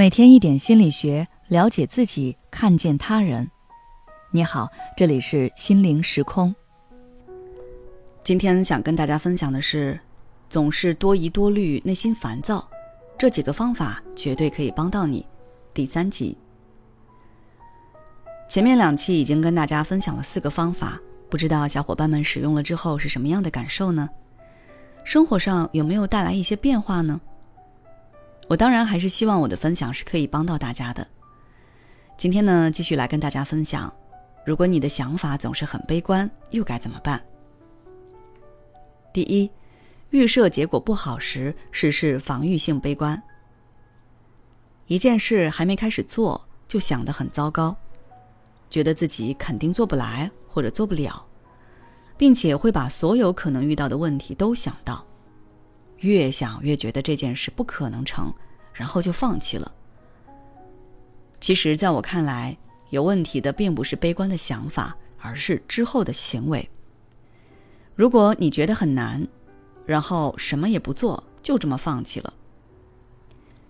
每天一点心理学，了解自己，看见他人。你好，这里是心灵时空。今天想跟大家分享的是，总是多疑多虑、内心烦躁，这几个方法绝对可以帮到你。第三集，前面两期已经跟大家分享了四个方法，不知道小伙伴们使用了之后是什么样的感受呢？生活上有没有带来一些变化呢？我当然还是希望我的分享是可以帮到大家的。今天呢，继续来跟大家分享，如果你的想法总是很悲观，又该怎么办？第一，预设结果不好时，实施防御性悲观。一件事还没开始做，就想得很糟糕，觉得自己肯定做不来或者做不了，并且会把所有可能遇到的问题都想到。越想越觉得这件事不可能成，然后就放弃了。其实，在我看来，有问题的并不是悲观的想法，而是之后的行为。如果你觉得很难，然后什么也不做，就这么放弃了，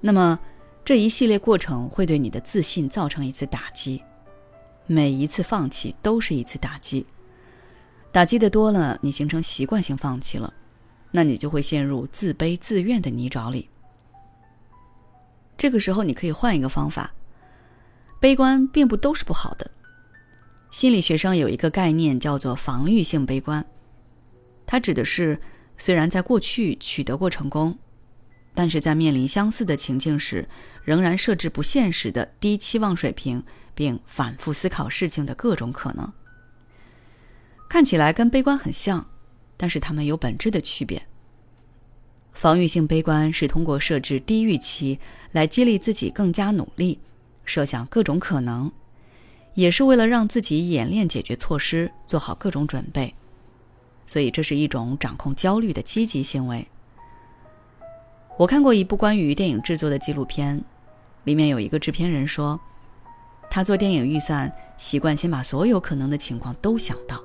那么这一系列过程会对你的自信造成一次打击。每一次放弃都是一次打击，打击的多了，你形成习惯性放弃了。那你就会陷入自卑自怨的泥沼里。这个时候，你可以换一个方法。悲观并不都是不好的。心理学上有一个概念叫做防御性悲观，它指的是虽然在过去取得过成功，但是在面临相似的情境时，仍然设置不现实的低期望水平，并反复思考事情的各种可能。看起来跟悲观很像。但是它们有本质的区别。防御性悲观是通过设置低预期来激励自己更加努力，设想各种可能，也是为了让自己演练解决措施，做好各种准备。所以这是一种掌控焦虑的积极行为。我看过一部关于电影制作的纪录片，里面有一个制片人说，他做电影预算习惯先把所有可能的情况都想到。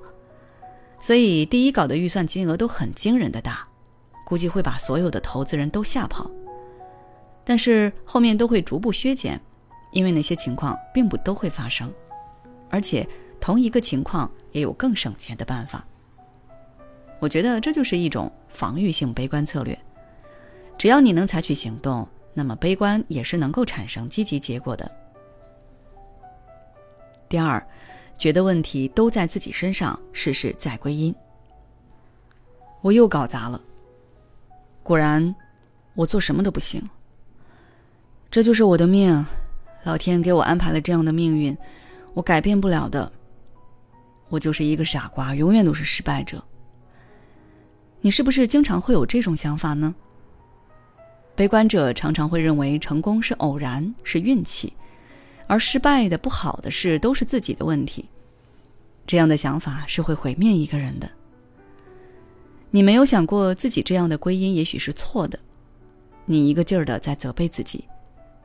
所以，第一稿的预算金额都很惊人的大，估计会把所有的投资人都吓跑。但是后面都会逐步削减，因为那些情况并不都会发生，而且同一个情况也有更省钱的办法。我觉得这就是一种防御性悲观策略。只要你能采取行动，那么悲观也是能够产生积极结果的。第二。觉得问题都在自己身上，事事在归因。我又搞砸了。果然，我做什么都不行。这就是我的命，老天给我安排了这样的命运，我改变不了的。我就是一个傻瓜，永远都是失败者。你是不是经常会有这种想法呢？悲观者常常会认为成功是偶然，是运气。而失败的、不好的事都是自己的问题，这样的想法是会毁灭一个人的。你没有想过自己这样的归因也许是错的，你一个劲儿的在责备自己，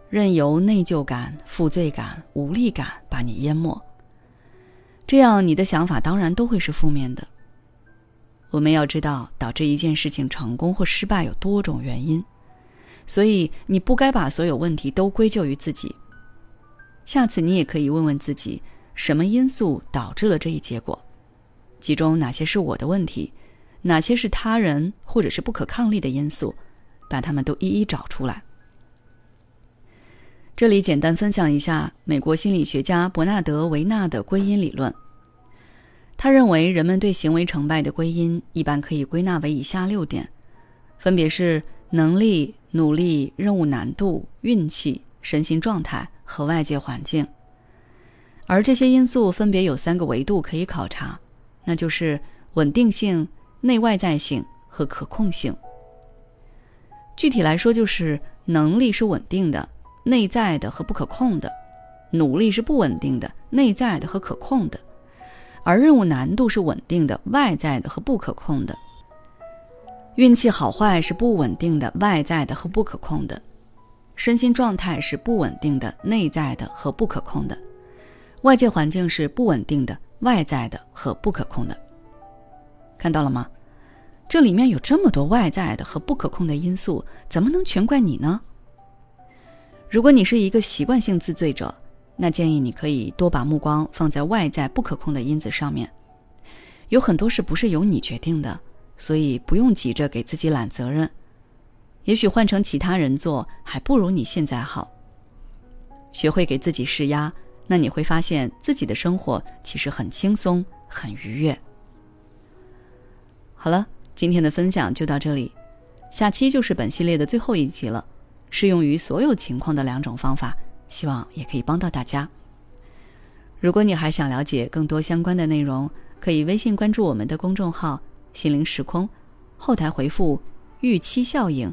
任由内疚感、负罪感、无力感把你淹没，这样你的想法当然都会是负面的。我们要知道，导致一件事情成功或失败有多种原因，所以你不该把所有问题都归咎于自己。下次你也可以问问自己，什么因素导致了这一结果？其中哪些是我的问题，哪些是他人或者是不可抗力的因素？把它们都一一找出来。这里简单分享一下美国心理学家伯纳德·维纳的归因理论。他认为，人们对行为成败的归因一般可以归纳为以下六点，分别是能力、努力、任务难度、运气、身心状态。和外界环境，而这些因素分别有三个维度可以考察，那就是稳定性、内外在性和可控性。具体来说，就是能力是稳定的、内在的和不可控的；努力是不稳定的、内在的和可控的；而任务难度是稳定的、外在的和不可控的；运气好坏是不稳定的、外在的和不可控的。身心状态是不稳定的、内在的和不可控的；外界环境是不稳定的、外在的和不可控的。看到了吗？这里面有这么多外在的和不可控的因素，怎么能全怪你呢？如果你是一个习惯性自罪者，那建议你可以多把目光放在外在不可控的因子上面。有很多事不是由你决定的，所以不用急着给自己揽责任。也许换成其他人做，还不如你现在好。学会给自己施压，那你会发现自己的生活其实很轻松、很愉悦。好了，今天的分享就到这里，下期就是本系列的最后一集了。适用于所有情况的两种方法，希望也可以帮到大家。如果你还想了解更多相关的内容，可以微信关注我们的公众号“心灵时空”，后台回复“预期效应”